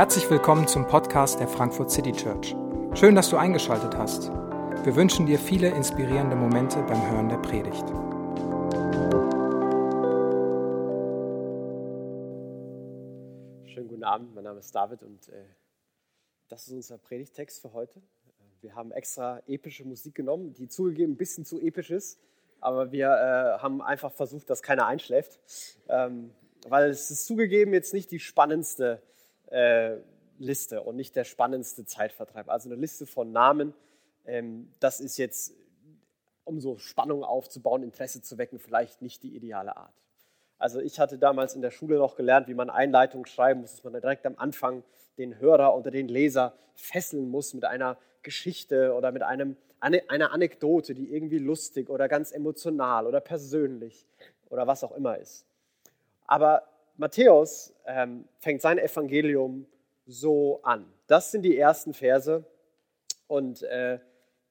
Herzlich willkommen zum Podcast der Frankfurt City Church. Schön, dass du eingeschaltet hast. Wir wünschen dir viele inspirierende Momente beim Hören der Predigt. Schönen guten Abend, mein Name ist David und äh, das ist unser Predigtext für heute. Wir haben extra epische Musik genommen, die zugegeben ein bisschen zu episch ist, aber wir äh, haben einfach versucht, dass keiner einschläft, ähm, weil es ist zugegeben jetzt nicht die spannendste äh, Liste und nicht der spannendste Zeitvertreib. Also eine Liste von Namen, ähm, das ist jetzt, um so Spannung aufzubauen, Interesse zu wecken, vielleicht nicht die ideale Art. Also ich hatte damals in der Schule noch gelernt, wie man Einleitungen schreiben muss, dass man direkt am Anfang den Hörer oder den Leser fesseln muss mit einer Geschichte oder mit einem, eine, einer Anekdote, die irgendwie lustig oder ganz emotional oder persönlich oder was auch immer ist. Aber Matthäus ähm, fängt sein Evangelium so an. Das sind die ersten Verse und äh,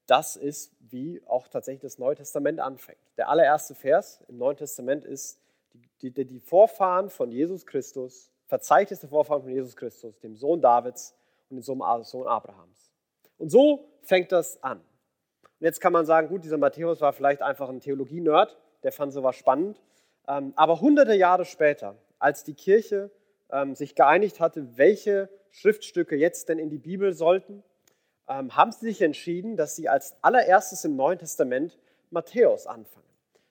das ist, wie auch tatsächlich das Neue Testament anfängt. Der allererste Vers im Neuen Testament ist die, die, die Vorfahren von Jesus Christus, verzeichnete Vorfahren von Jesus Christus, dem Sohn Davids und dem Sohn Abrahams. Und so fängt das an. Und jetzt kann man sagen, gut, dieser Matthäus war vielleicht einfach ein Theologie-Nerd, der fand sowas spannend. Ähm, aber hunderte Jahre später als die Kirche ähm, sich geeinigt hatte, welche Schriftstücke jetzt denn in die Bibel sollten, ähm, haben sie sich entschieden, dass sie als allererstes im Neuen Testament Matthäus anfangen.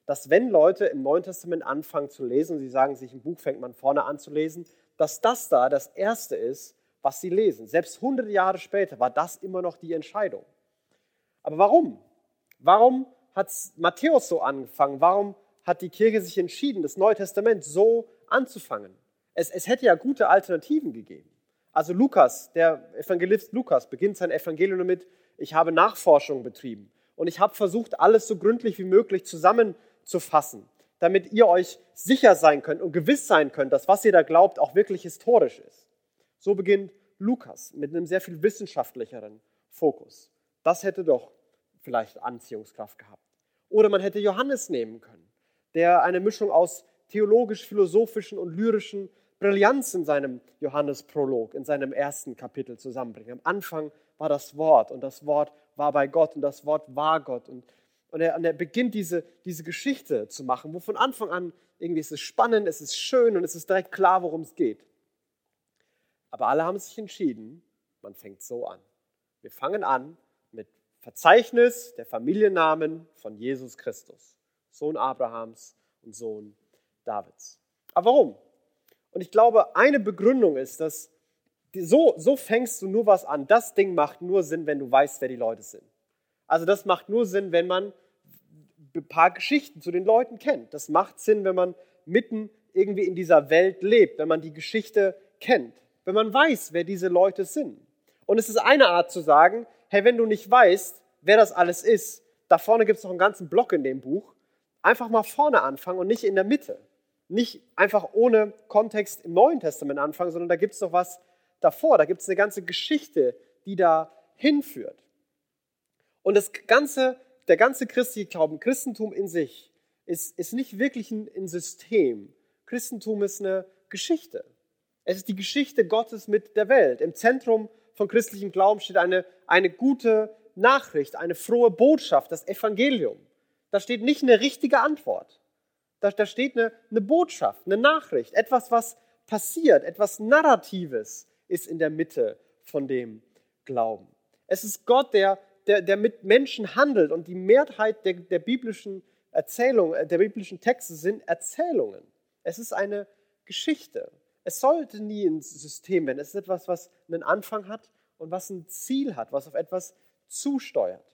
Dass wenn Leute im Neuen Testament anfangen zu lesen, sie sagen sich, ein Buch fängt man vorne an zu lesen, dass das da das Erste ist, was sie lesen. Selbst hunderte Jahre später war das immer noch die Entscheidung. Aber warum? Warum hat Matthäus so angefangen? Warum hat die Kirche sich entschieden, das Neue Testament so anzufangen. Es, es hätte ja gute Alternativen gegeben. Also Lukas, der Evangelist Lukas, beginnt sein Evangelium damit, ich habe Nachforschung betrieben und ich habe versucht, alles so gründlich wie möglich zusammenzufassen, damit ihr euch sicher sein könnt und gewiss sein könnt, dass was ihr da glaubt auch wirklich historisch ist. So beginnt Lukas mit einem sehr viel wissenschaftlicheren Fokus. Das hätte doch vielleicht Anziehungskraft gehabt. Oder man hätte Johannes nehmen können, der eine Mischung aus theologisch-philosophischen und lyrischen Brillanz in seinem Johannesprolog, in seinem ersten Kapitel zusammenbringt. Am Anfang war das Wort und das Wort war bei Gott und das Wort war Gott. Und, und, er, und er beginnt diese, diese Geschichte zu machen, wo von Anfang an irgendwie ist es spannend, es ist schön und es ist direkt klar, worum es geht. Aber alle haben sich entschieden, man fängt so an. Wir fangen an mit Verzeichnis der Familiennamen von Jesus Christus, Sohn Abrahams und Sohn Davids. Aber warum? Und ich glaube, eine Begründung ist, dass so, so fängst du nur was an. Das Ding macht nur Sinn, wenn du weißt, wer die Leute sind. Also das macht nur Sinn, wenn man ein paar Geschichten zu den Leuten kennt. Das macht Sinn, wenn man mitten irgendwie in dieser Welt lebt, wenn man die Geschichte kennt, wenn man weiß, wer diese Leute sind. Und es ist eine Art zu sagen, hey, wenn du nicht weißt, wer das alles ist, da vorne gibt es noch einen ganzen Block in dem Buch, einfach mal vorne anfangen und nicht in der Mitte nicht einfach ohne Kontext im Neuen Testament anfangen, sondern da gibt es noch was davor. Da gibt es eine ganze Geschichte, die da hinführt. Und das ganze, der ganze christliche Glauben, Christentum in sich, ist, ist nicht wirklich ein, ein System. Christentum ist eine Geschichte. Es ist die Geschichte Gottes mit der Welt. Im Zentrum von christlichem Glauben steht eine, eine gute Nachricht, eine frohe Botschaft, das Evangelium. Da steht nicht eine richtige Antwort. Da, da steht eine, eine Botschaft, eine Nachricht, etwas, was passiert, etwas Narratives ist in der Mitte von dem Glauben. Es ist Gott, der, der, der mit Menschen handelt und die Mehrheit der, der biblischen Erzählungen, äh, der biblischen Texte sind Erzählungen. Es ist eine Geschichte. Es sollte nie ein System werden. Es ist etwas, was einen Anfang hat und was ein Ziel hat, was auf etwas zusteuert.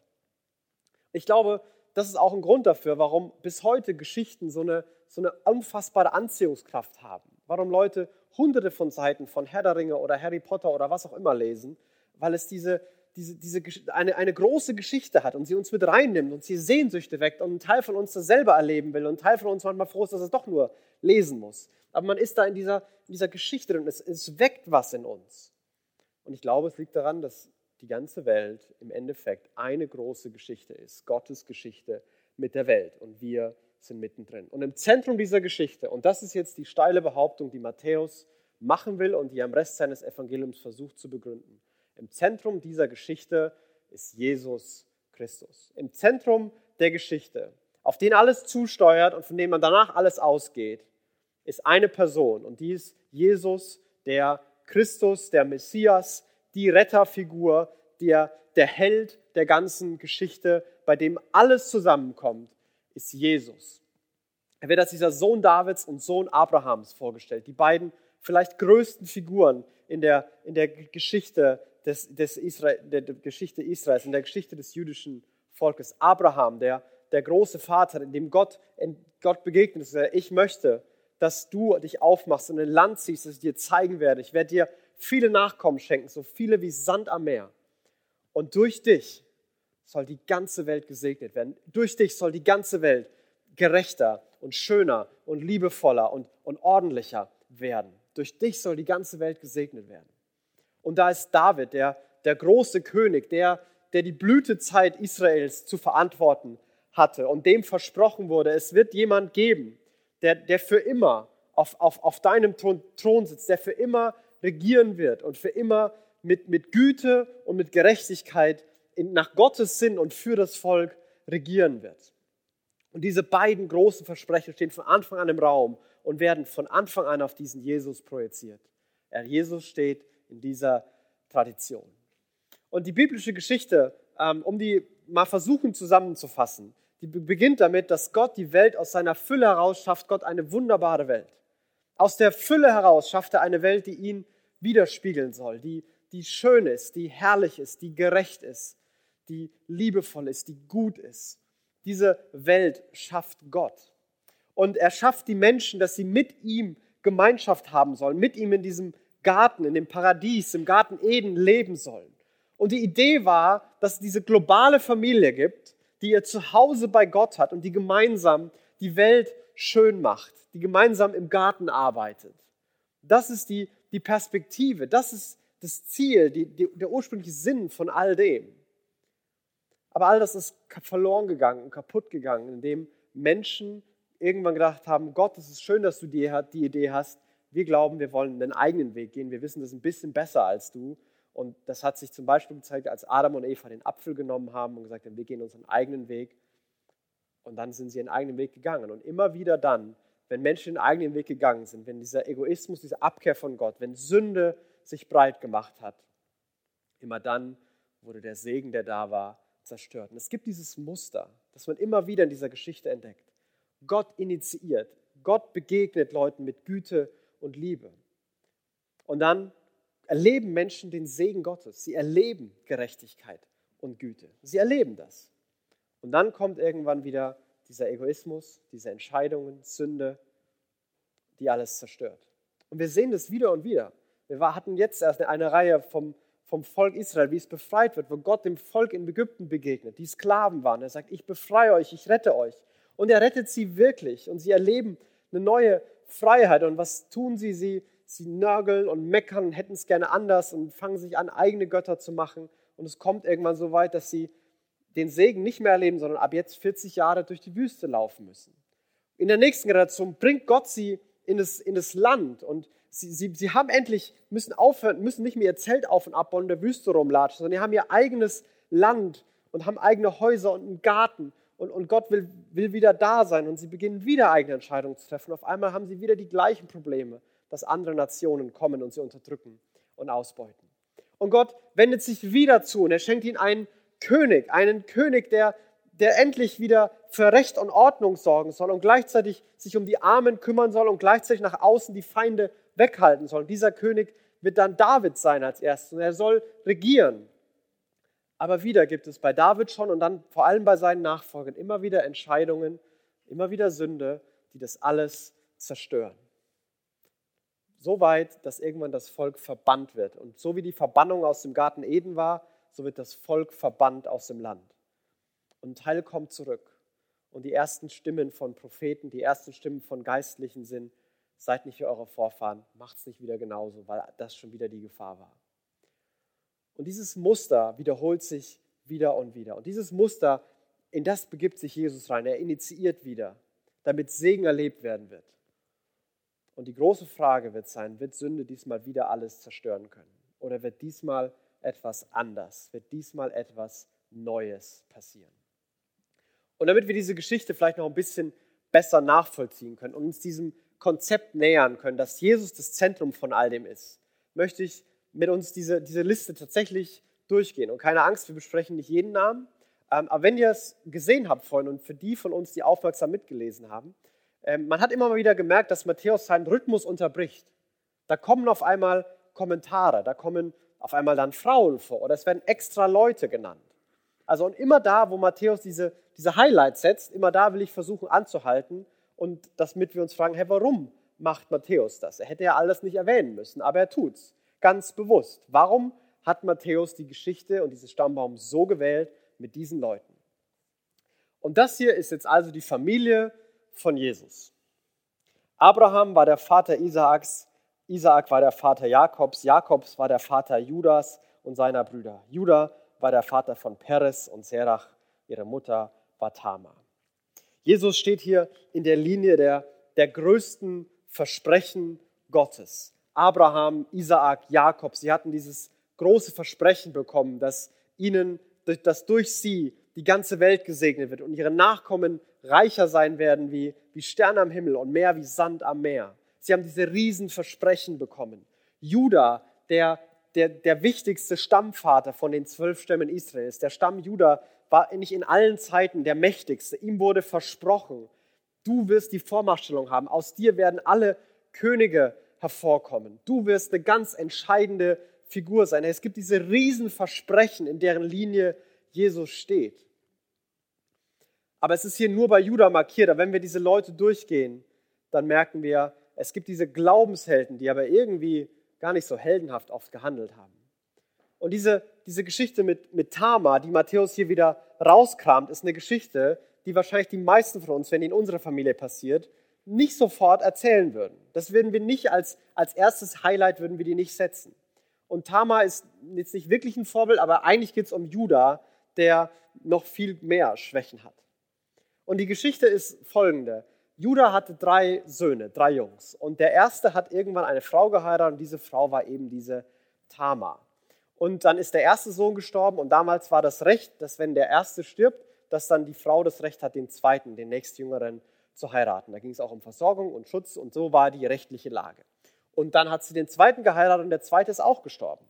Ich glaube, das ist auch ein Grund dafür, warum bis heute Geschichten so eine, so eine unfassbare Anziehungskraft haben. Warum Leute hunderte von Seiten von Herr der Ringe oder Harry Potter oder was auch immer lesen, weil es diese, diese, diese eine, eine große Geschichte hat und sie uns mit reinnimmt und sie Sehnsüchte weckt und ein Teil von uns das selber erleben will und ein Teil von uns manchmal froh ist, dass es doch nur lesen muss. Aber man ist da in dieser, in dieser Geschichte drin, es, es weckt was in uns. Und ich glaube, es liegt daran, dass die ganze Welt im Endeffekt eine große Geschichte ist, Gottes Geschichte mit der Welt. Und wir sind mittendrin. Und im Zentrum dieser Geschichte, und das ist jetzt die steile Behauptung, die Matthäus machen will und die am Rest seines Evangeliums versucht zu begründen. Im Zentrum dieser Geschichte ist Jesus Christus. Im Zentrum der Geschichte, auf den alles zusteuert und von dem man danach alles ausgeht, ist eine Person und die ist Jesus, der Christus, der Messias, die Retterfigur, der, der Held der ganzen Geschichte, bei dem alles zusammenkommt, ist Jesus. Er wird als dieser Sohn Davids und Sohn Abrahams vorgestellt, die beiden vielleicht größten Figuren in der, in der Geschichte des, des Israel, der Geschichte Israels, in der Geschichte des jüdischen Volkes. Abraham, der, der große Vater, in dem Gott, in Gott begegnet ist. Ich möchte, dass du dich aufmachst und ein Land ziehst, das ich dir zeigen werde. Ich werde dir viele Nachkommen schenken, so viele wie Sand am Meer. Und durch dich soll die ganze Welt gesegnet werden. Durch dich soll die ganze Welt gerechter und schöner und liebevoller und, und ordentlicher werden. Durch dich soll die ganze Welt gesegnet werden. Und da ist David, der, der große König, der, der die Blütezeit Israels zu verantworten hatte und dem versprochen wurde, es wird jemand geben, der, der für immer auf, auf, auf deinem Thron sitzt, der für immer regieren wird und für immer mit, mit Güte und mit Gerechtigkeit in, nach Gottes Sinn und für das Volk regieren wird. Und diese beiden großen Versprechen stehen von Anfang an im Raum und werden von Anfang an auf diesen Jesus projiziert. Er, Jesus steht in dieser Tradition. Und die biblische Geschichte, ähm, um die mal versuchen zusammenzufassen, die beginnt damit, dass Gott die Welt aus seiner Fülle heraus schafft, Gott eine wunderbare Welt. Aus der Fülle heraus schafft er eine Welt, die ihn widerspiegeln soll, die, die schön ist, die herrlich ist, die gerecht ist, die liebevoll ist, die gut ist. Diese Welt schafft Gott. Und er schafft die Menschen, dass sie mit ihm Gemeinschaft haben sollen, mit ihm in diesem Garten, in dem Paradies, im Garten Eden leben sollen. Und die Idee war, dass es diese globale Familie gibt, die ihr Zuhause bei Gott hat und die gemeinsam die Welt schön macht, die gemeinsam im Garten arbeitet. Das ist die, die Perspektive, das ist das Ziel, die, die, der ursprüngliche Sinn von all dem. Aber all das ist verloren gegangen und kaputt gegangen, indem Menschen irgendwann gedacht haben, Gott, es ist schön, dass du die, die Idee hast. Wir glauben, wir wollen einen eigenen Weg gehen. Wir wissen das ein bisschen besser als du. Und das hat sich zum Beispiel gezeigt, als Adam und Eva den Apfel genommen haben und gesagt haben, wir gehen unseren eigenen Weg. Und dann sind sie ihren eigenen Weg gegangen. Und immer wieder dann, wenn Menschen den eigenen Weg gegangen sind, wenn dieser Egoismus, diese Abkehr von Gott, wenn Sünde sich breit gemacht hat, immer dann wurde der Segen, der da war, zerstört. Und es gibt dieses Muster, das man immer wieder in dieser Geschichte entdeckt. Gott initiiert, Gott begegnet Leuten mit Güte und Liebe. Und dann erleben Menschen den Segen Gottes. Sie erleben Gerechtigkeit und Güte. Sie erleben das. Und dann kommt irgendwann wieder dieser Egoismus, diese Entscheidungen, Sünde, die alles zerstört. Und wir sehen das wieder und wieder. Wir hatten jetzt erst eine Reihe vom vom Volk Israel, wie es befreit wird, wo Gott dem Volk in Ägypten begegnet, die Sklaven waren. Er sagt, ich befreie euch, ich rette euch. Und er rettet sie wirklich und sie erleben eine neue Freiheit. Und was tun sie? Sie, sie nörgeln und meckern, hätten es gerne anders und fangen sich an, eigene Götter zu machen. Und es kommt irgendwann so weit, dass sie den Segen nicht mehr erleben, sondern ab jetzt 40 Jahre durch die Wüste laufen müssen. In der nächsten Generation bringt Gott sie in das, in das Land und Sie, sie, sie haben endlich, müssen aufhören, müssen nicht mehr ihr Zelt auf und abbauen in der Wüste rumlatschen, sondern sie haben ihr eigenes Land und haben eigene Häuser und einen Garten. Und, und Gott will, will wieder da sein und sie beginnen wieder eigene Entscheidungen zu treffen. Auf einmal haben sie wieder die gleichen Probleme, dass andere Nationen kommen und sie unterdrücken und ausbeuten. Und Gott wendet sich wieder zu und er schenkt ihnen einen König, einen König, der, der endlich wieder für Recht und Ordnung sorgen soll und gleichzeitig sich um die Armen kümmern soll und gleichzeitig nach außen die Feinde weghalten soll. dieser König wird dann David sein als erstes und er soll regieren. Aber wieder gibt es bei David schon und dann vor allem bei seinen Nachfolgern immer wieder Entscheidungen, immer wieder Sünde, die das alles zerstören. So weit, dass irgendwann das Volk verbannt wird. Und so wie die Verbannung aus dem Garten Eden war, so wird das Volk verbannt aus dem Land. Und ein Teil kommt zurück. Und die ersten Stimmen von Propheten, die ersten Stimmen von Geistlichen sind, seid nicht wie eure Vorfahren, macht es nicht wieder genauso, weil das schon wieder die Gefahr war. Und dieses Muster wiederholt sich wieder und wieder. Und dieses Muster, in das begibt sich Jesus rein. Er initiiert wieder damit Segen erlebt werden wird. Und die große Frage wird sein, wird Sünde diesmal wieder alles zerstören können? Oder wird diesmal etwas anders? Wird diesmal etwas Neues passieren? Und damit wir diese Geschichte vielleicht noch ein bisschen besser nachvollziehen können und uns diesem Konzept nähern können, dass Jesus das Zentrum von all dem ist, möchte ich mit uns diese, diese Liste tatsächlich durchgehen. Und keine Angst, wir besprechen nicht jeden Namen. Ähm, aber wenn ihr es gesehen habt vorhin und für die von uns, die aufmerksam mitgelesen haben, ähm, man hat immer mal wieder gemerkt, dass Matthäus seinen Rhythmus unterbricht. Da kommen auf einmal Kommentare, da kommen auf einmal dann Frauen vor oder es werden extra Leute genannt. Also und immer da, wo Matthäus diese, diese Highlights setzt, immer da will ich versuchen anzuhalten und damit wir uns fragen, hey, warum macht Matthäus das? Er hätte ja alles nicht erwähnen müssen, aber er tut's ganz bewusst. Warum hat Matthäus die Geschichte und dieses Stammbaum so gewählt mit diesen Leuten? Und das hier ist jetzt also die Familie von Jesus. Abraham war der Vater Isaaks, Isaak war der Vater Jakobs, Jakobs war der Vater Judas und seiner Brüder. Judah war der Vater von Peres und Serach, ihre Mutter war Tamar. Jesus steht hier in der Linie der, der größten Versprechen Gottes. Abraham, Isaak, Jakob, sie hatten dieses große Versprechen bekommen, dass ihnen, dass durch sie die ganze Welt gesegnet wird und ihre Nachkommen reicher sein werden wie, wie Sterne am Himmel und mehr wie Sand am Meer. Sie haben diese Riesenversprechen bekommen. Judah, der, der, der wichtigste Stammvater von den zwölf Stämmen Israels, der Stamm Judah war nicht in allen Zeiten der mächtigste. Ihm wurde versprochen, du wirst die Vormachtstellung haben. Aus dir werden alle Könige hervorkommen. Du wirst eine ganz entscheidende Figur sein. Es gibt diese Riesenversprechen, in deren Linie Jesus steht. Aber es ist hier nur bei Judah markiert. Aber wenn wir diese Leute durchgehen, dann merken wir, es gibt diese Glaubenshelden, die aber irgendwie gar nicht so heldenhaft oft gehandelt haben. Und diese, diese Geschichte mit, mit Tama, die Matthäus hier wieder rauskramt, ist eine Geschichte, die wahrscheinlich die meisten von uns, wenn die in unserer Familie passiert, nicht sofort erzählen würden. Das würden wir nicht als, als erstes Highlight, würden wir die nicht setzen. Und Tama ist jetzt nicht wirklich ein Vorbild, aber eigentlich geht es um Judah, der noch viel mehr Schwächen hat. Und die Geschichte ist folgende. Judah hatte drei Söhne, drei Jungs. Und der erste hat irgendwann eine Frau geheiratet und diese Frau war eben diese Tama. Und dann ist der erste Sohn gestorben und damals war das Recht, dass wenn der erste stirbt, dass dann die Frau das Recht hat, den zweiten, den nächstjüngeren zu heiraten. Da ging es auch um Versorgung und Schutz und so war die rechtliche Lage. Und dann hat sie den zweiten geheiratet und der zweite ist auch gestorben.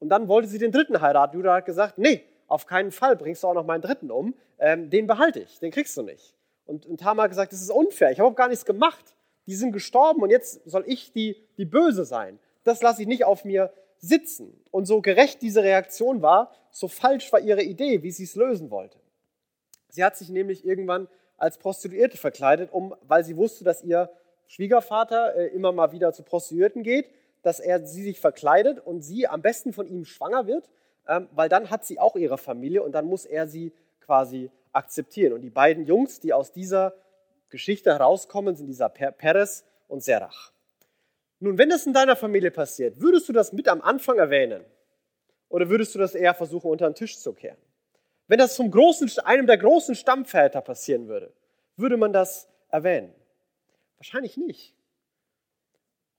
Und dann wollte sie den dritten heiraten. Judah hat gesagt, nee, auf keinen Fall bringst du auch noch meinen dritten um. Ähm, den behalte ich, den kriegst du nicht. Und, und Tamar gesagt, das ist unfair, ich habe gar nichts gemacht. Die sind gestorben und jetzt soll ich die, die Böse sein. Das lasse ich nicht auf mir sitzen. Und so gerecht diese Reaktion war, so falsch war ihre Idee, wie sie es lösen wollte. Sie hat sich nämlich irgendwann als Prostituierte verkleidet, um, weil sie wusste, dass ihr Schwiegervater äh, immer mal wieder zu Prostituierten geht, dass er sie sich verkleidet und sie am besten von ihm schwanger wird, ähm, weil dann hat sie auch ihre Familie und dann muss er sie quasi akzeptieren. Und die beiden Jungs, die aus dieser Geschichte herauskommen, sind dieser Peres und Serach. Nun, wenn das in deiner Familie passiert, würdest du das mit am Anfang erwähnen? Oder würdest du das eher versuchen, unter den Tisch zu kehren? Wenn das vom großen, einem der großen Stammväter passieren würde, würde man das erwähnen? Wahrscheinlich nicht.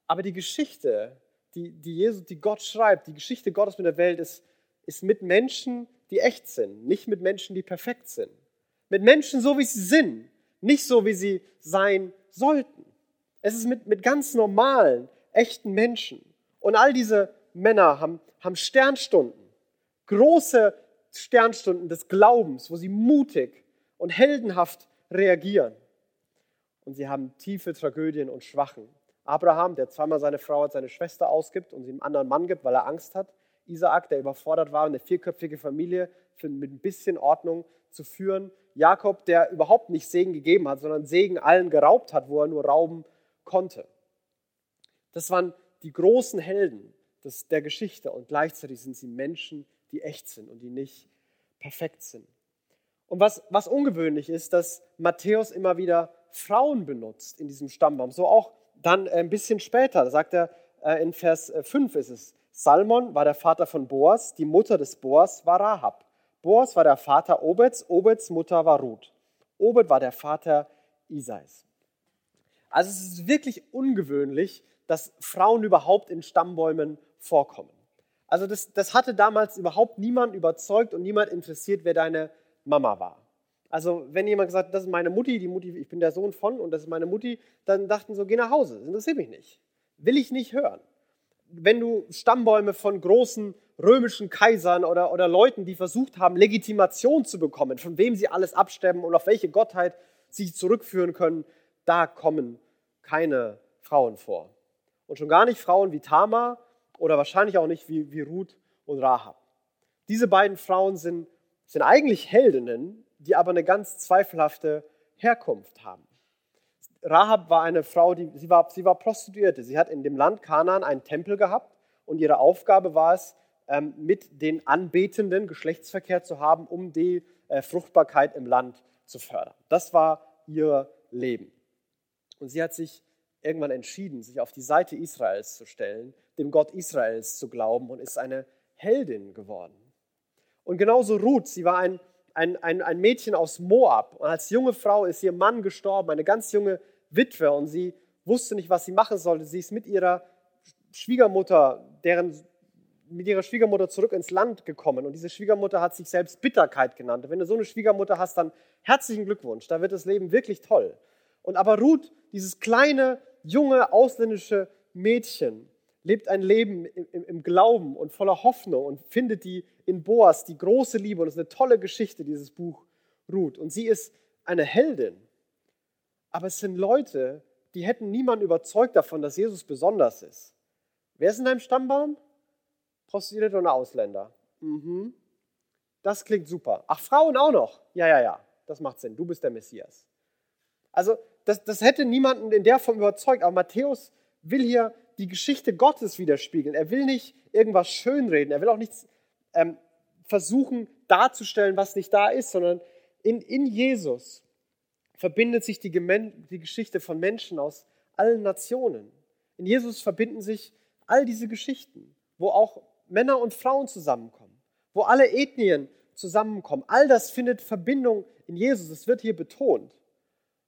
Aber die Geschichte, die, die, Jesus, die Gott schreibt, die Geschichte Gottes mit der Welt ist, ist mit Menschen, die echt sind, nicht mit Menschen, die perfekt sind. Mit Menschen so, wie sie sind, nicht so, wie sie sein sollten. Es ist mit, mit ganz normalen, echten Menschen. Und all diese Männer haben, haben Sternstunden, große Sternstunden des Glaubens, wo sie mutig und heldenhaft reagieren. Und sie haben tiefe Tragödien und Schwachen. Abraham, der zweimal seine Frau als seine Schwester ausgibt und sie einem anderen Mann gibt, weil er Angst hat. Isaak, der überfordert war, eine vierköpfige Familie mit ein bisschen Ordnung zu führen. Jakob, der überhaupt nicht Segen gegeben hat, sondern Segen allen geraubt hat, wo er nur rauben konnte. Das waren die großen Helden der Geschichte und gleichzeitig sind sie Menschen, die echt sind und die nicht perfekt sind. Und was, was ungewöhnlich ist, dass Matthäus immer wieder Frauen benutzt in diesem Stammbaum. So auch dann ein bisschen später, da sagt er äh, in Vers 5 ist es, Salmon war der Vater von Boas, die Mutter des Boas war Rahab. Boas war der Vater Obeds, Obeds Mutter war Ruth. Obed war der Vater Isais. Also es ist wirklich ungewöhnlich, dass Frauen überhaupt in Stammbäumen vorkommen. Also das, das hatte damals überhaupt niemand überzeugt und niemand interessiert, wer deine Mama war. Also wenn jemand gesagt hat, das ist meine Mutti, die Mutti, ich bin der Sohn von und das ist meine Mutti, dann dachten so, geh nach Hause, das interessiert mich nicht. Will ich nicht hören. Wenn du Stammbäume von großen römischen Kaisern oder, oder Leuten, die versucht haben, Legitimation zu bekommen, von wem sie alles abstemmen und auf welche Gottheit sie zurückführen können, da kommen keine Frauen vor. Und schon gar nicht Frauen wie Tamar oder wahrscheinlich auch nicht wie, wie Ruth und Rahab. Diese beiden Frauen sind, sind eigentlich Heldinnen, die aber eine ganz zweifelhafte Herkunft haben. Rahab war eine Frau, die, sie, war, sie war Prostituierte. Sie hat in dem Land Kanaan einen Tempel gehabt und ihre Aufgabe war es, ähm, mit den Anbetenden Geschlechtsverkehr zu haben, um die äh, Fruchtbarkeit im Land zu fördern. Das war ihr Leben. Und sie hat sich irgendwann entschieden, sich auf die Seite Israels zu stellen, dem Gott Israels zu glauben und ist eine Heldin geworden. Und genauso Ruth, sie war ein, ein, ein, ein Mädchen aus Moab und als junge Frau ist ihr Mann gestorben, eine ganz junge Witwe und sie wusste nicht, was sie machen sollte. Sie ist mit ihrer Schwiegermutter, deren mit ihrer Schwiegermutter zurück ins Land gekommen und diese Schwiegermutter hat sich selbst Bitterkeit genannt. Und wenn du so eine Schwiegermutter hast, dann herzlichen Glückwunsch, da wird das Leben wirklich toll. Und aber Ruth, dieses kleine, junge, ausländische Mädchen, lebt ein Leben im, im, Glauben und voller Hoffnung und findet die in Boas, die große Liebe. Und es ist eine tolle Geschichte, dieses Buch Ruth. Und sie ist eine Heldin. Aber es sind Leute, die hätten niemanden überzeugt davon, dass Jesus besonders ist. Wer ist in deinem Stammbaum? Prostituierte und Ausländer. Mhm. Das klingt super. Ach, Frauen auch noch. Ja, ja, ja. Das macht Sinn. Du bist der Messias. Also, das, das hätte niemanden in der Form überzeugt. Aber Matthäus will hier die Geschichte Gottes widerspiegeln. Er will nicht irgendwas schönreden. Er will auch nichts ähm, versuchen darzustellen, was nicht da ist, sondern in, in Jesus verbindet sich die, die Geschichte von Menschen aus allen Nationen. In Jesus verbinden sich all diese Geschichten, wo auch Männer und Frauen zusammenkommen, wo alle Ethnien zusammenkommen. All das findet Verbindung in Jesus. Es wird hier betont.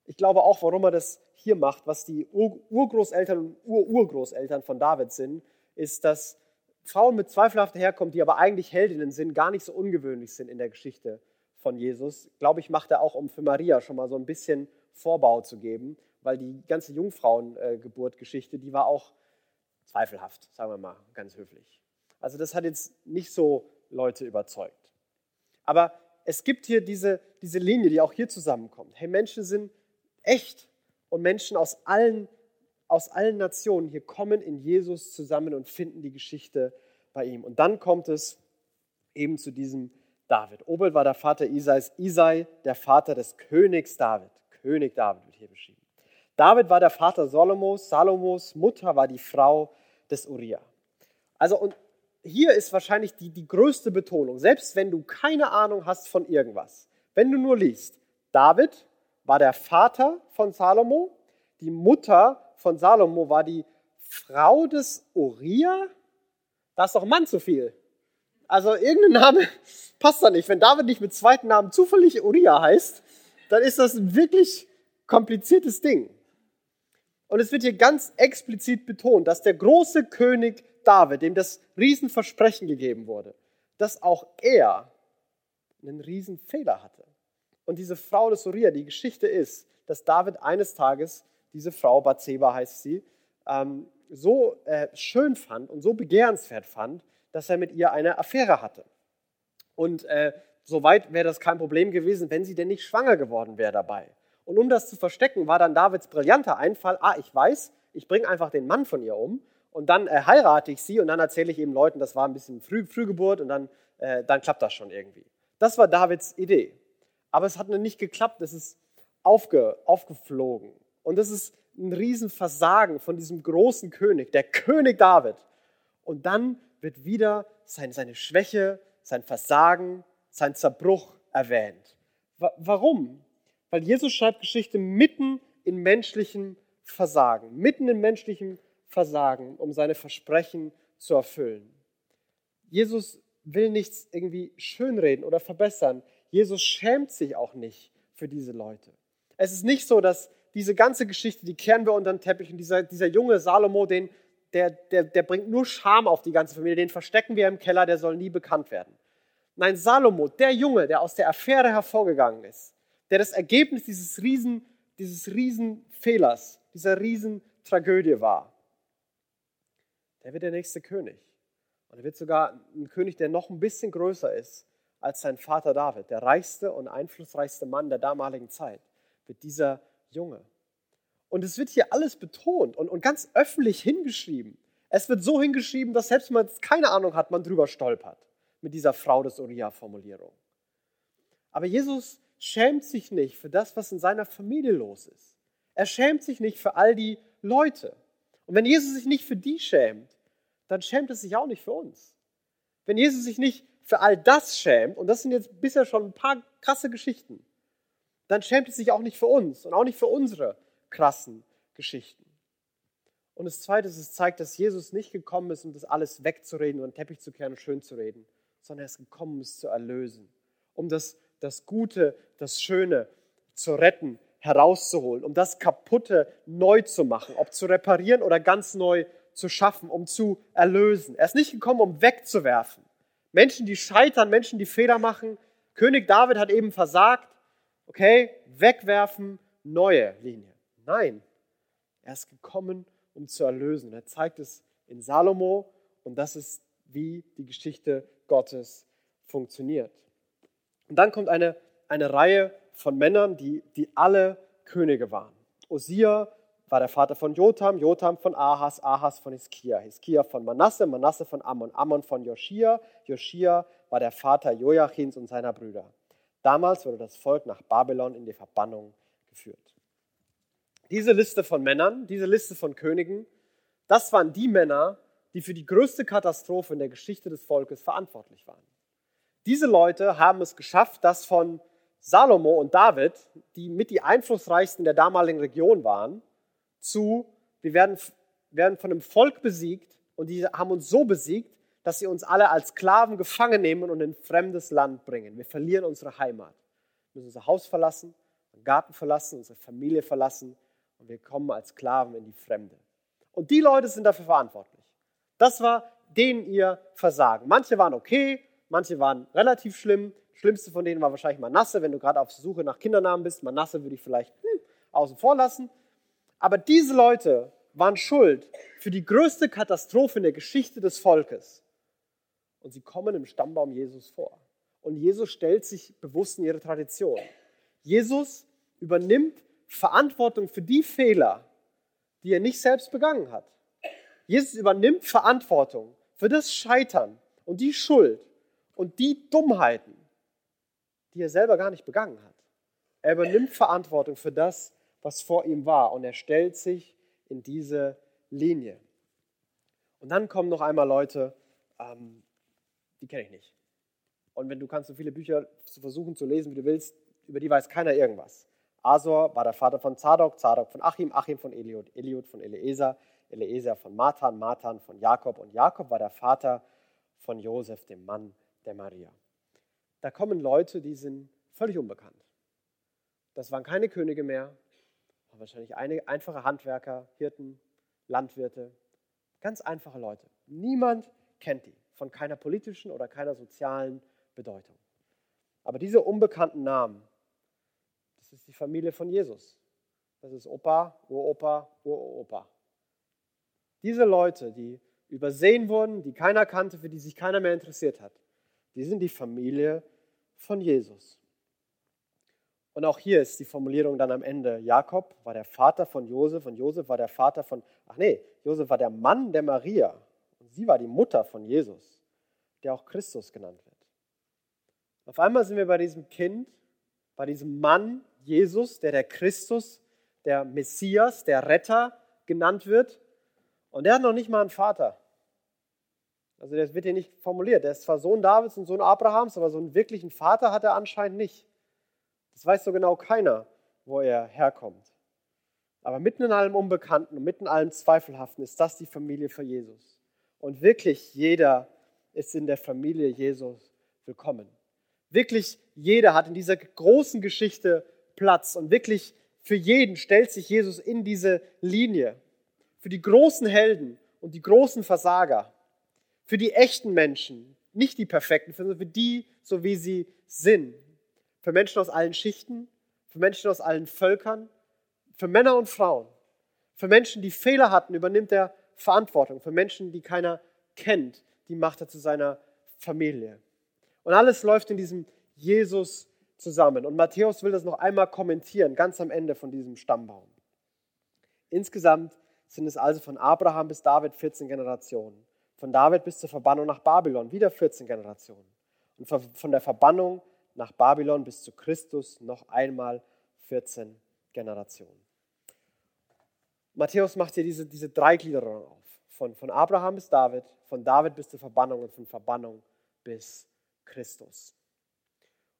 Ich glaube auch, warum er das hier macht, was die Urgroßeltern und Ururgroßeltern von David sind, ist, dass Frauen mit zweifelhafter Herkunft, die aber eigentlich Heldinnen sind, gar nicht so ungewöhnlich sind in der Geschichte von Jesus. Glaube ich, macht er auch, um für Maria schon mal so ein bisschen Vorbau zu geben, weil die ganze Jungfrauengeburtgeschichte, die war auch zweifelhaft, sagen wir mal ganz höflich. Also das hat jetzt nicht so Leute überzeugt. Aber es gibt hier diese, diese Linie, die auch hier zusammenkommt. Hey, Menschen sind echt und Menschen aus allen, aus allen Nationen hier kommen in Jesus zusammen und finden die Geschichte bei ihm. Und dann kommt es eben zu diesem David. Obel war der Vater Isais, Isai der Vater des Königs David. König David wird hier beschrieben. David war der Vater Salomos, Salomos Mutter war die Frau des Uriah. Also und hier ist wahrscheinlich die, die größte Betonung, selbst wenn du keine Ahnung hast von irgendwas, wenn du nur liest, David war der Vater von Salomo, die Mutter von Salomo war die Frau des Uriah. Da ist doch Mann zu viel. Also irgendein Name passt da nicht. Wenn David nicht mit zweiten Namen zufällig Uriah heißt, dann ist das ein wirklich kompliziertes Ding. Und es wird hier ganz explizit betont, dass der große König David, dem das Riesenversprechen gegeben wurde, dass auch er einen Riesenfehler hatte. Und diese Frau des Uriah, die Geschichte ist, dass David eines Tages diese Frau, Bathseba heißt sie, ähm, so äh, schön fand und so begehrenswert fand, dass er mit ihr eine Affäre hatte. Und äh, soweit wäre das kein Problem gewesen, wenn sie denn nicht schwanger geworden wäre dabei. Und um das zu verstecken, war dann Davids brillanter Einfall, ah, ich weiß, ich bringe einfach den Mann von ihr um und dann äh, heirate ich sie und dann erzähle ich eben Leuten, das war ein bisschen Früh, Frühgeburt und dann, äh, dann klappt das schon irgendwie. Das war Davids Idee. Aber es hat nicht geklappt, es ist aufge, aufgeflogen. Und das ist ein Riesenversagen von diesem großen König, der König David. Und dann wird wieder sein, seine Schwäche, sein Versagen, sein Zerbruch erwähnt. Warum? Weil Jesus schreibt Geschichte mitten in menschlichem Versagen, mitten in menschlichem Versagen, um seine Versprechen zu erfüllen. Jesus will nichts irgendwie schönreden oder verbessern. Jesus schämt sich auch nicht für diese Leute. Es ist nicht so, dass, diese ganze Geschichte, die kehren wir unter den Teppich. Und dieser, dieser junge Salomo, den, der, der, der bringt nur Scham auf die ganze Familie. Den verstecken wir im Keller, der soll nie bekannt werden. Nein, Salomo, der Junge, der aus der Affäre hervorgegangen ist, der das Ergebnis dieses riesen, dieses riesen dieser riesen Tragödie war, der wird der nächste König. Und er wird sogar ein König, der noch ein bisschen größer ist als sein Vater David, der reichste und einflussreichste Mann der damaligen Zeit, wird dieser Junge. Und es wird hier alles betont und, und ganz öffentlich hingeschrieben. Es wird so hingeschrieben, dass selbst wenn man keine Ahnung hat, man drüber stolpert mit dieser Frau des Uriah-Formulierung. Aber Jesus schämt sich nicht für das, was in seiner Familie los ist. Er schämt sich nicht für all die Leute. Und wenn Jesus sich nicht für die schämt, dann schämt er sich auch nicht für uns. Wenn Jesus sich nicht für all das schämt, und das sind jetzt bisher schon ein paar krasse Geschichten, dann schämt es sich auch nicht für uns und auch nicht für unsere krassen Geschichten. Und das Zweite ist, es zeigt, dass Jesus nicht gekommen ist, um das alles wegzureden und den Teppich zu kehren und schön zu reden, sondern er ist gekommen, um es zu erlösen, um das, das Gute, das Schöne zu retten, herauszuholen, um das Kaputte neu zu machen, ob zu reparieren oder ganz neu zu schaffen, um zu erlösen. Er ist nicht gekommen, um wegzuwerfen. Menschen, die scheitern, Menschen, die Fehler machen. König David hat eben versagt. Okay, wegwerfen, neue Linie. Nein, er ist gekommen, um zu erlösen. Er zeigt es in Salomo und das ist, wie die Geschichte Gottes funktioniert. Und dann kommt eine, eine Reihe von Männern, die, die alle Könige waren. Osia war der Vater von Jotham, Jotham von Ahas, Ahas von Hiskia, Hiskia von Manasse, Manasse von Ammon, Ammon von Joschia, Joschia war der Vater Joachins und seiner Brüder. Damals wurde das Volk nach Babylon in die Verbannung geführt. Diese Liste von Männern, diese Liste von Königen, das waren die Männer, die für die größte Katastrophe in der Geschichte des Volkes verantwortlich waren. Diese Leute haben es geschafft, dass von Salomo und David, die mit die einflussreichsten der damaligen Region waren, zu, wir werden, werden von einem Volk besiegt und die haben uns so besiegt, dass sie uns alle als Sklaven gefangen nehmen und in ein fremdes Land bringen. Wir verlieren unsere Heimat. Wir müssen unser Haus verlassen, unseren Garten verlassen, unsere Familie verlassen und wir kommen als Sklaven in die Fremde. Und die Leute sind dafür verantwortlich. Das war denen ihr Versagen. Manche waren okay, manche waren relativ schlimm. Schlimmste von denen war wahrscheinlich Manasse. Wenn du gerade auf Suche nach Kindernamen bist, Manasse würde ich vielleicht hm, außen vor lassen. Aber diese Leute waren schuld für die größte Katastrophe in der Geschichte des Volkes. Und sie kommen im Stammbaum Jesus vor. Und Jesus stellt sich bewusst in ihre Tradition. Jesus übernimmt Verantwortung für die Fehler, die er nicht selbst begangen hat. Jesus übernimmt Verantwortung für das Scheitern und die Schuld und die Dummheiten, die er selber gar nicht begangen hat. Er übernimmt Verantwortung für das, was vor ihm war. Und er stellt sich in diese Linie. Und dann kommen noch einmal Leute, ähm, die kenne ich nicht. Und wenn du kannst so viele Bücher versuchen zu lesen, wie du willst, über die weiß keiner irgendwas. Asor war der Vater von Zadok, Zadok von Achim, Achim von Eliud, Eliud von Eliezer, Eliezer von Matan, Matan von Jakob und Jakob war der Vater von Josef, dem Mann der Maria. Da kommen Leute, die sind völlig unbekannt. Das waren keine Könige mehr, wahrscheinlich eine, einfache Handwerker, Hirten, Landwirte, ganz einfache Leute. Niemand kennt die, von keiner politischen oder keiner sozialen Bedeutung. Aber diese unbekannten Namen, das ist die Familie von Jesus. Das ist Opa, Uropa, Uropa. Diese Leute, die übersehen wurden, die keiner kannte, für die sich keiner mehr interessiert hat, die sind die Familie von Jesus. Und auch hier ist die Formulierung dann am Ende. Jakob war der Vater von Josef und Josef war der Vater von, ach nee, Josef war der Mann der Maria und sie war die Mutter von Jesus, der auch Christus genannt wird. Auf einmal sind wir bei diesem Kind, bei diesem Mann Jesus, der der Christus, der Messias, der Retter genannt wird. Und der hat noch nicht mal einen Vater. Also das wird hier nicht formuliert. Er ist zwar Sohn Davids und Sohn Abrahams, aber so einen wirklichen Vater hat er anscheinend nicht. Das weiß so genau keiner, wo er herkommt. Aber mitten in allem Unbekannten und mitten in allem Zweifelhaften ist das die Familie für Jesus. Und wirklich jeder ist in der Familie Jesus willkommen. Wirklich jeder hat in dieser großen Geschichte Platz und wirklich für jeden stellt sich Jesus in diese Linie. Für die großen Helden und die großen Versager. Für die echten Menschen, nicht die perfekten, sondern für die, so wie sie sind. Für Menschen aus allen Schichten, für Menschen aus allen Völkern, für Männer und Frauen. Für Menschen, die Fehler hatten, übernimmt er Verantwortung. Für Menschen, die keiner kennt, die macht er zu seiner Familie. Und alles läuft in diesem Jesus zusammen. Und Matthäus will das noch einmal kommentieren, ganz am Ende von diesem Stammbaum. Insgesamt sind es also von Abraham bis David 14 Generationen. Von David bis zur Verbannung nach Babylon wieder 14 Generationen. Und von der Verbannung nach Babylon bis zu Christus noch einmal 14 Generationen. Matthäus macht hier diese, diese Dreigliederung auf. Von, von Abraham bis David, von David bis zur Verbannung und von Verbannung bis Christus.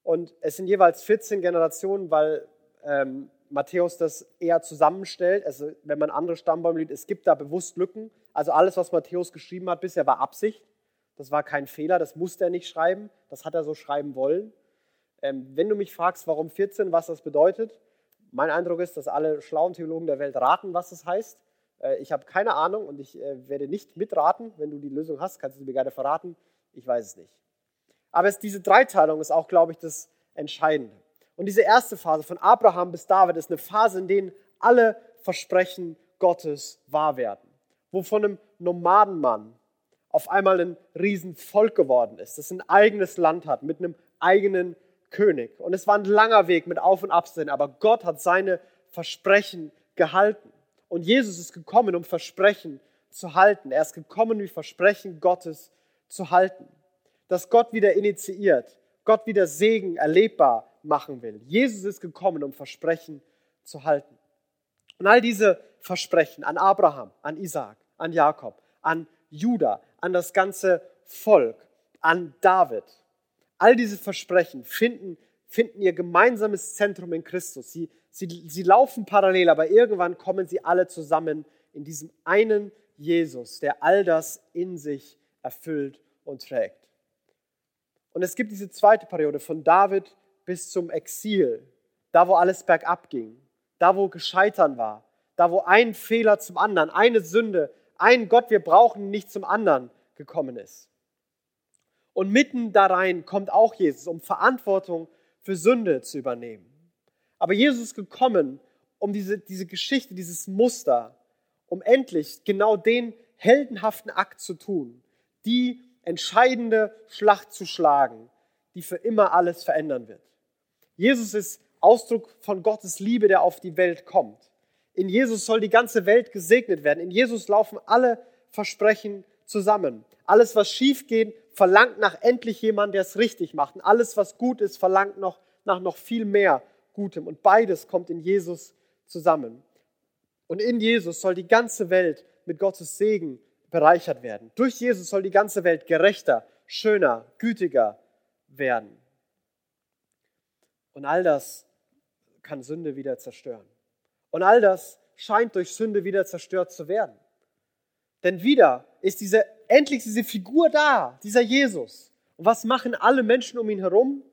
Und es sind jeweils 14 Generationen, weil ähm, Matthäus das eher zusammenstellt. Also wenn man andere Stammbäume liest, es gibt da bewusst Lücken. Also alles, was Matthäus geschrieben hat bisher, war Absicht. Das war kein Fehler, das musste er nicht schreiben. Das hat er so schreiben wollen. Ähm, wenn du mich fragst, warum 14, was das bedeutet, mein Eindruck ist, dass alle schlauen Theologen der Welt raten, was das heißt. Äh, ich habe keine Ahnung und ich äh, werde nicht mitraten. Wenn du die Lösung hast, kannst du mir gerne verraten. Ich weiß es nicht. Aber es, diese Dreiteilung ist auch, glaube ich, das Entscheidende. Und diese erste Phase von Abraham bis David ist eine Phase, in der alle Versprechen Gottes wahr werden. Wo von einem Nomadenmann auf einmal ein Riesenvolk geworden ist, das ein eigenes Land hat, mit einem eigenen König. Und es war ein langer Weg mit Auf und Absehen, aber Gott hat seine Versprechen gehalten. Und Jesus ist gekommen, um Versprechen zu halten. Er ist gekommen, um Versprechen Gottes zu halten dass Gott wieder initiiert, Gott wieder Segen erlebbar machen will. Jesus ist gekommen, um Versprechen zu halten. Und all diese Versprechen an Abraham, an Isaac, an Jakob, an Judah, an das ganze Volk, an David, all diese Versprechen finden, finden ihr gemeinsames Zentrum in Christus. Sie, sie, sie laufen parallel, aber irgendwann kommen sie alle zusammen in diesem einen Jesus, der all das in sich erfüllt und trägt. Und es gibt diese zweite Periode von David bis zum Exil, da wo alles bergab ging, da wo Gescheitern war, da wo ein Fehler zum anderen, eine Sünde, ein Gott, wir brauchen nicht zum anderen gekommen ist. Und mitten da rein kommt auch Jesus, um Verantwortung für Sünde zu übernehmen. Aber Jesus ist gekommen, um diese, diese Geschichte, dieses Muster, um endlich genau den heldenhaften Akt zu tun, die entscheidende Schlacht zu schlagen, die für immer alles verändern wird. Jesus ist Ausdruck von Gottes Liebe, der auf die Welt kommt. In Jesus soll die ganze Welt gesegnet werden. In Jesus laufen alle Versprechen zusammen. Alles, was schief geht, verlangt nach endlich jemand, der es richtig macht. Und alles, was gut ist, verlangt noch nach noch viel mehr Gutem. Und beides kommt in Jesus zusammen. Und in Jesus soll die ganze Welt mit Gottes Segen bereichert werden. Durch Jesus soll die ganze Welt gerechter, schöner, gütiger werden. Und all das kann Sünde wieder zerstören. Und all das scheint durch Sünde wieder zerstört zu werden. Denn wieder ist diese, endlich diese Figur da, dieser Jesus. Und was machen alle Menschen um ihn herum?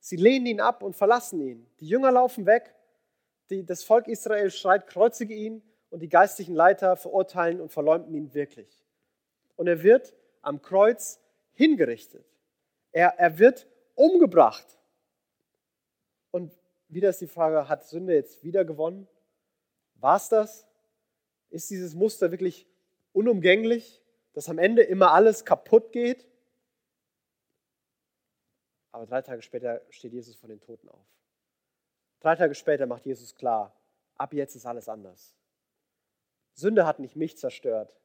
Sie lehnen ihn ab und verlassen ihn. Die Jünger laufen weg, die, das Volk Israel schreit, kreuzige ihn und die geistlichen Leiter verurteilen und verleumden ihn wirklich. Und er wird am Kreuz hingerichtet. Er, er wird umgebracht. Und wieder ist die Frage, hat Sünde jetzt wieder gewonnen? War es das? Ist dieses Muster wirklich unumgänglich, dass am Ende immer alles kaputt geht? Aber drei Tage später steht Jesus von den Toten auf. Drei Tage später macht Jesus klar, ab jetzt ist alles anders. Sünde hat nicht mich zerstört,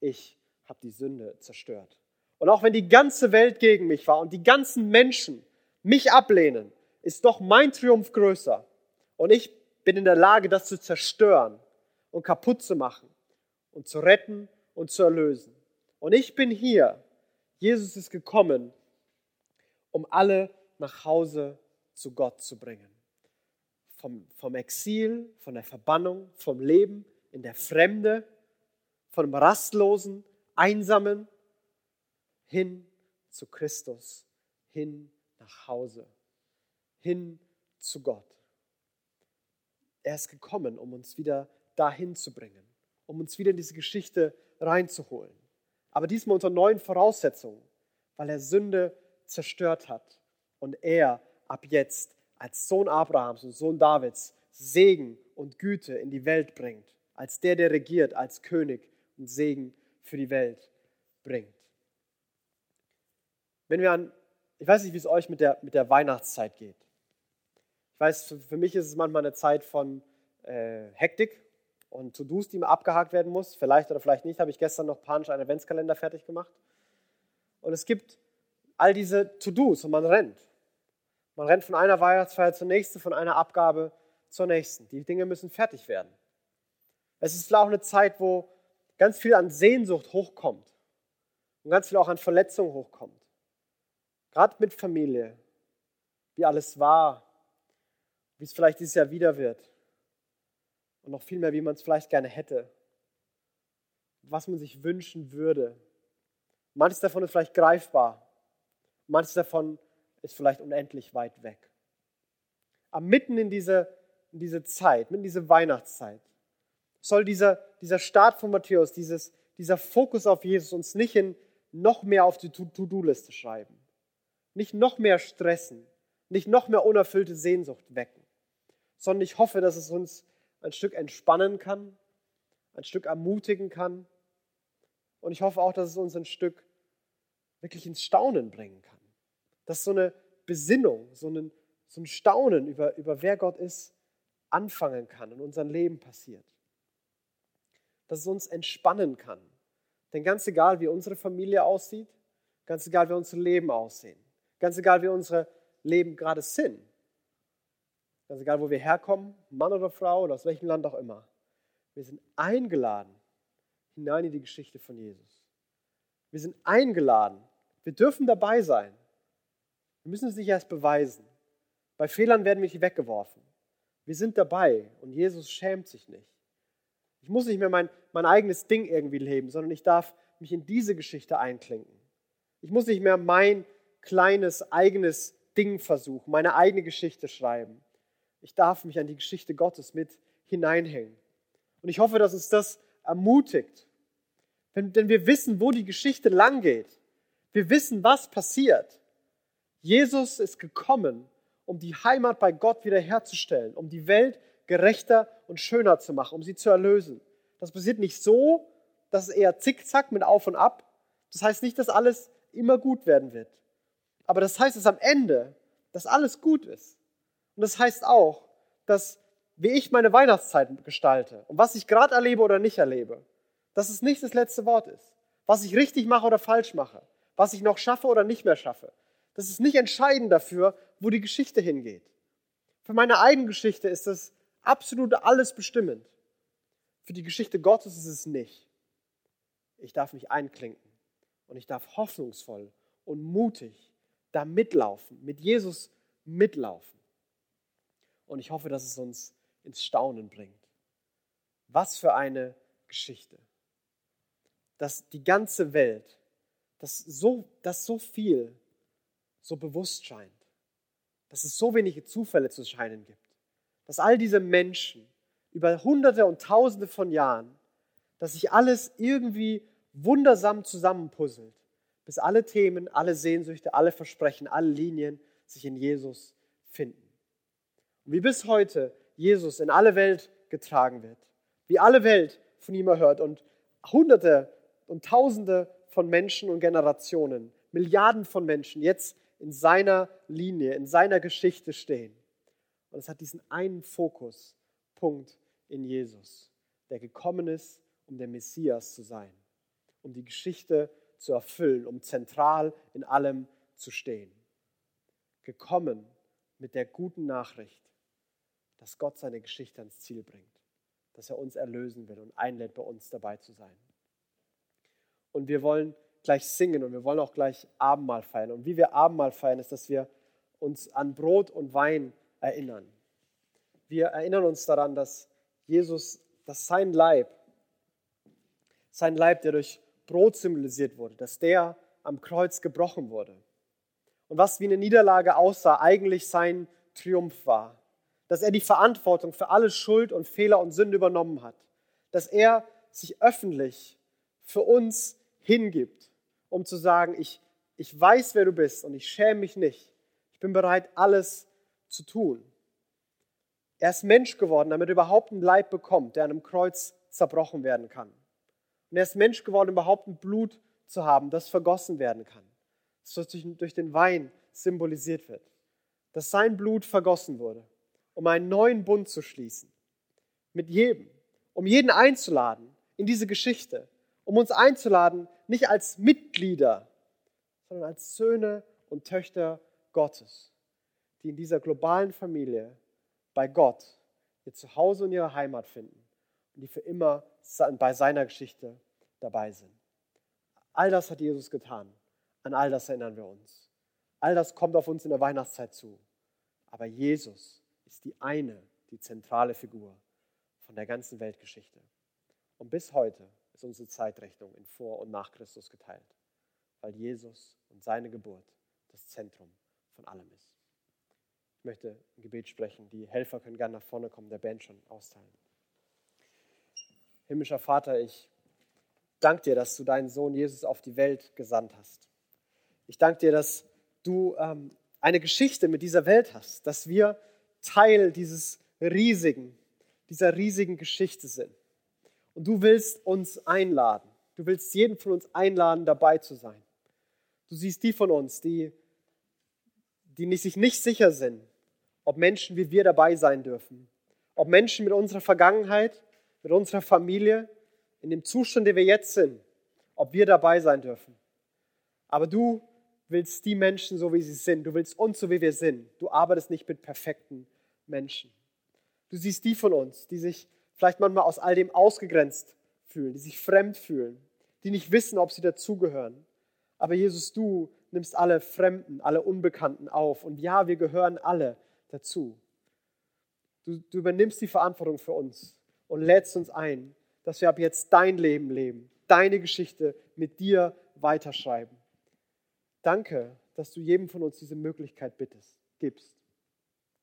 ich habe die Sünde zerstört. Und auch wenn die ganze Welt gegen mich war und die ganzen Menschen mich ablehnen, ist doch mein Triumph größer. Und ich bin in der Lage, das zu zerstören und kaputt zu machen und zu retten und zu erlösen. Und ich bin hier. Jesus ist gekommen, um alle nach Hause zu Gott zu bringen. Vom, vom Exil, von der Verbannung, vom Leben in der Fremde, vom Rastlosen, Einsamen, hin zu Christus, hin nach Hause, hin zu Gott. er ist gekommen, um uns wieder dahin zu bringen, um uns wieder in diese Geschichte reinzuholen. Aber diesmal unter neuen Voraussetzungen, weil er Sünde zerstört hat und er ab jetzt als Sohn Abrahams und Sohn Davids Segen und Güte in die Welt bringt, als der, der regiert, als König und Segen für die Welt bringt. Wenn wir an, ich weiß nicht, wie es euch mit der, mit der Weihnachtszeit geht. Ich weiß, für mich ist es manchmal eine Zeit von äh, Hektik und To-Dos, die abgehakt werden muss. Vielleicht oder vielleicht nicht, habe ich gestern noch panisch einen Adventskalender fertig gemacht. Und es gibt all diese To-Dos und man rennt. Man rennt von einer Weihnachtsfeier zur nächsten, von einer Abgabe zur nächsten. Die Dinge müssen fertig werden. Es ist auch eine Zeit, wo ganz viel an Sehnsucht hochkommt und ganz viel auch an Verletzungen hochkommt. Gerade mit Familie, wie alles war, wie es vielleicht dieses Jahr wieder wird und noch viel mehr, wie man es vielleicht gerne hätte, was man sich wünschen würde. Manches davon ist vielleicht greifbar, manches davon ist vielleicht unendlich weit weg. Aber mitten in diese, in diese Zeit, mitten in diese Weihnachtszeit, soll dieser, dieser Start von Matthäus, dieses, dieser Fokus auf Jesus uns nicht in noch mehr auf die To-Do-Liste schreiben, nicht noch mehr stressen, nicht noch mehr unerfüllte Sehnsucht wecken, sondern ich hoffe, dass es uns ein Stück entspannen kann, ein Stück ermutigen kann und ich hoffe auch, dass es uns ein Stück wirklich ins Staunen bringen kann. Dass so eine Besinnung, so ein, so ein Staunen über, über wer Gott ist, anfangen kann und unser Leben passiert dass es uns entspannen kann. Denn ganz egal, wie unsere Familie aussieht, ganz egal, wie unsere Leben aussehen, ganz egal, wie unsere Leben gerade sind, ganz egal, wo wir herkommen, Mann oder Frau oder aus welchem Land auch immer, wir sind eingeladen hinein in die Geschichte von Jesus. Wir sind eingeladen. Wir dürfen dabei sein. Wir müssen es nicht erst beweisen. Bei Fehlern werden wir nicht weggeworfen. Wir sind dabei und Jesus schämt sich nicht. Ich muss nicht mehr mein, mein eigenes Ding irgendwie leben, sondern ich darf mich in diese Geschichte einklinken. Ich muss nicht mehr mein kleines eigenes Ding versuchen, meine eigene Geschichte schreiben. Ich darf mich an die Geschichte Gottes mit hineinhängen. Und ich hoffe, dass uns das ermutigt. Denn, denn wir wissen, wo die Geschichte lang geht. Wir wissen, was passiert. Jesus ist gekommen, um die Heimat bei Gott wiederherzustellen, um die Welt gerechter und schöner zu machen, um sie zu erlösen. Das passiert nicht so, dass es eher zickzack mit Auf und Ab. Das heißt nicht, dass alles immer gut werden wird. Aber das heißt, dass am Ende, dass alles gut ist. Und das heißt auch, dass wie ich meine Weihnachtszeit gestalte und was ich gerade erlebe oder nicht erlebe, dass es nicht das letzte Wort ist. Was ich richtig mache oder falsch mache, was ich noch schaffe oder nicht mehr schaffe. Das ist nicht entscheidend dafür, wo die Geschichte hingeht. Für meine eigene Geschichte ist das absolut alles bestimmend. Für die Geschichte Gottes ist es nicht. Ich darf mich einklinken und ich darf hoffnungsvoll und mutig da mitlaufen, mit Jesus mitlaufen. Und ich hoffe, dass es uns ins Staunen bringt. Was für eine Geschichte. Dass die ganze Welt, dass so, dass so viel so bewusst scheint, dass es so wenige Zufälle zu scheinen gibt dass all diese Menschen über Hunderte und Tausende von Jahren, dass sich alles irgendwie wundersam zusammenpuzzelt, bis alle Themen, alle Sehnsüchte, alle Versprechen, alle Linien sich in Jesus finden. Und wie bis heute Jesus in alle Welt getragen wird, wie alle Welt von ihm erhört und Hunderte und Tausende von Menschen und Generationen, Milliarden von Menschen jetzt in seiner Linie, in seiner Geschichte stehen und es hat diesen einen Fokuspunkt in Jesus, der gekommen ist, um der Messias zu sein, um die Geschichte zu erfüllen, um zentral in allem zu stehen. Gekommen mit der guten Nachricht, dass Gott seine Geschichte ans Ziel bringt, dass er uns erlösen will und einlädt, bei uns dabei zu sein. Und wir wollen gleich singen und wir wollen auch gleich Abendmahl feiern. Und wie wir Abendmahl feiern, ist, dass wir uns an Brot und Wein erinnern. Wir erinnern uns daran, dass Jesus, dass sein Leib, sein Leib, der durch Brot symbolisiert wurde, dass der am Kreuz gebrochen wurde. Und was wie eine Niederlage aussah, eigentlich sein Triumph war. Dass er die Verantwortung für alle Schuld und Fehler und Sünde übernommen hat, dass er sich öffentlich für uns hingibt, um zu sagen, ich, ich weiß, wer du bist und ich schäme mich nicht. Ich bin bereit, alles zu tun. Er ist Mensch geworden, damit er überhaupt einen Leib bekommt, der an einem Kreuz zerbrochen werden kann. Und er ist Mensch geworden, überhaupt ein Blut zu haben, das vergossen werden kann, das durch den Wein symbolisiert wird. Dass sein Blut vergossen wurde, um einen neuen Bund zu schließen. Mit jedem. Um jeden einzuladen in diese Geschichte. Um uns einzuladen, nicht als Mitglieder, sondern als Söhne und Töchter Gottes, die in dieser globalen Familie bei Gott ihr Zuhause und ihre Heimat finden und die für immer bei seiner Geschichte dabei sind. All das hat Jesus getan. An all das erinnern wir uns. All das kommt auf uns in der Weihnachtszeit zu. Aber Jesus ist die eine, die zentrale Figur von der ganzen Weltgeschichte. Und bis heute ist unsere Zeitrechnung in Vor- und Nach Christus geteilt, weil Jesus und seine Geburt das Zentrum von allem ist möchte ein Gebet sprechen. Die Helfer können gerne nach vorne kommen, der Band schon austeilen. Himmlischer Vater, ich danke dir, dass du deinen Sohn Jesus auf die Welt gesandt hast. Ich danke dir, dass du ähm, eine Geschichte mit dieser Welt hast, dass wir Teil dieses riesigen, dieser riesigen Geschichte sind. Und du willst uns einladen. Du willst jeden von uns einladen, dabei zu sein. Du siehst die von uns, die, die sich nicht sicher sind, ob Menschen wie wir dabei sein dürfen. Ob Menschen mit unserer Vergangenheit, mit unserer Familie, in dem Zustand, den wir jetzt sind, ob wir dabei sein dürfen. Aber du willst die Menschen so, wie sie sind. Du willst uns so, wie wir sind. Du arbeitest nicht mit perfekten Menschen. Du siehst die von uns, die sich vielleicht manchmal aus all dem ausgegrenzt fühlen, die sich fremd fühlen, die nicht wissen, ob sie dazugehören. Aber Jesus, du nimmst alle Fremden, alle Unbekannten auf. Und ja, wir gehören alle dazu. Du, du übernimmst die Verantwortung für uns und lädst uns ein, dass wir ab jetzt dein Leben leben, deine Geschichte mit dir weiterschreiben. Danke, dass du jedem von uns diese Möglichkeit bittest, gibst.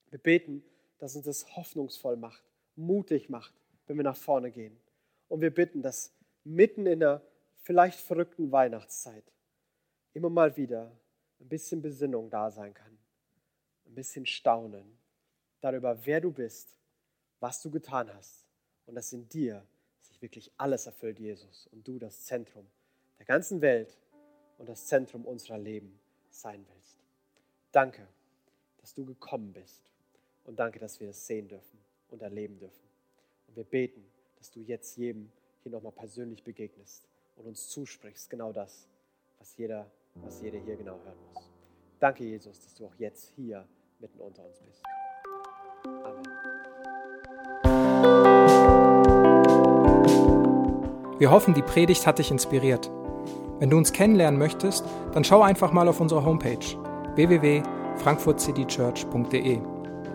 Wir beten, dass uns das hoffnungsvoll macht, mutig macht, wenn wir nach vorne gehen. Und wir bitten, dass mitten in der vielleicht verrückten Weihnachtszeit immer mal wieder ein bisschen Besinnung da sein kann ein bisschen staunen darüber, wer du bist, was du getan hast und dass in dir sich wirklich alles erfüllt, Jesus, und du das Zentrum der ganzen Welt und das Zentrum unserer Leben sein willst. Danke, dass du gekommen bist und danke, dass wir es sehen dürfen und erleben dürfen. Und wir beten, dass du jetzt jedem hier nochmal persönlich begegnest und uns zusprichst, genau das, was jeder, was jeder hier genau hören muss. Danke, Jesus, dass du auch jetzt hier mitten unter uns bist. Amen. Wir hoffen, die Predigt hat dich inspiriert. Wenn du uns kennenlernen möchtest, dann schau einfach mal auf unsere Homepage www.frankfurtcitychurch.de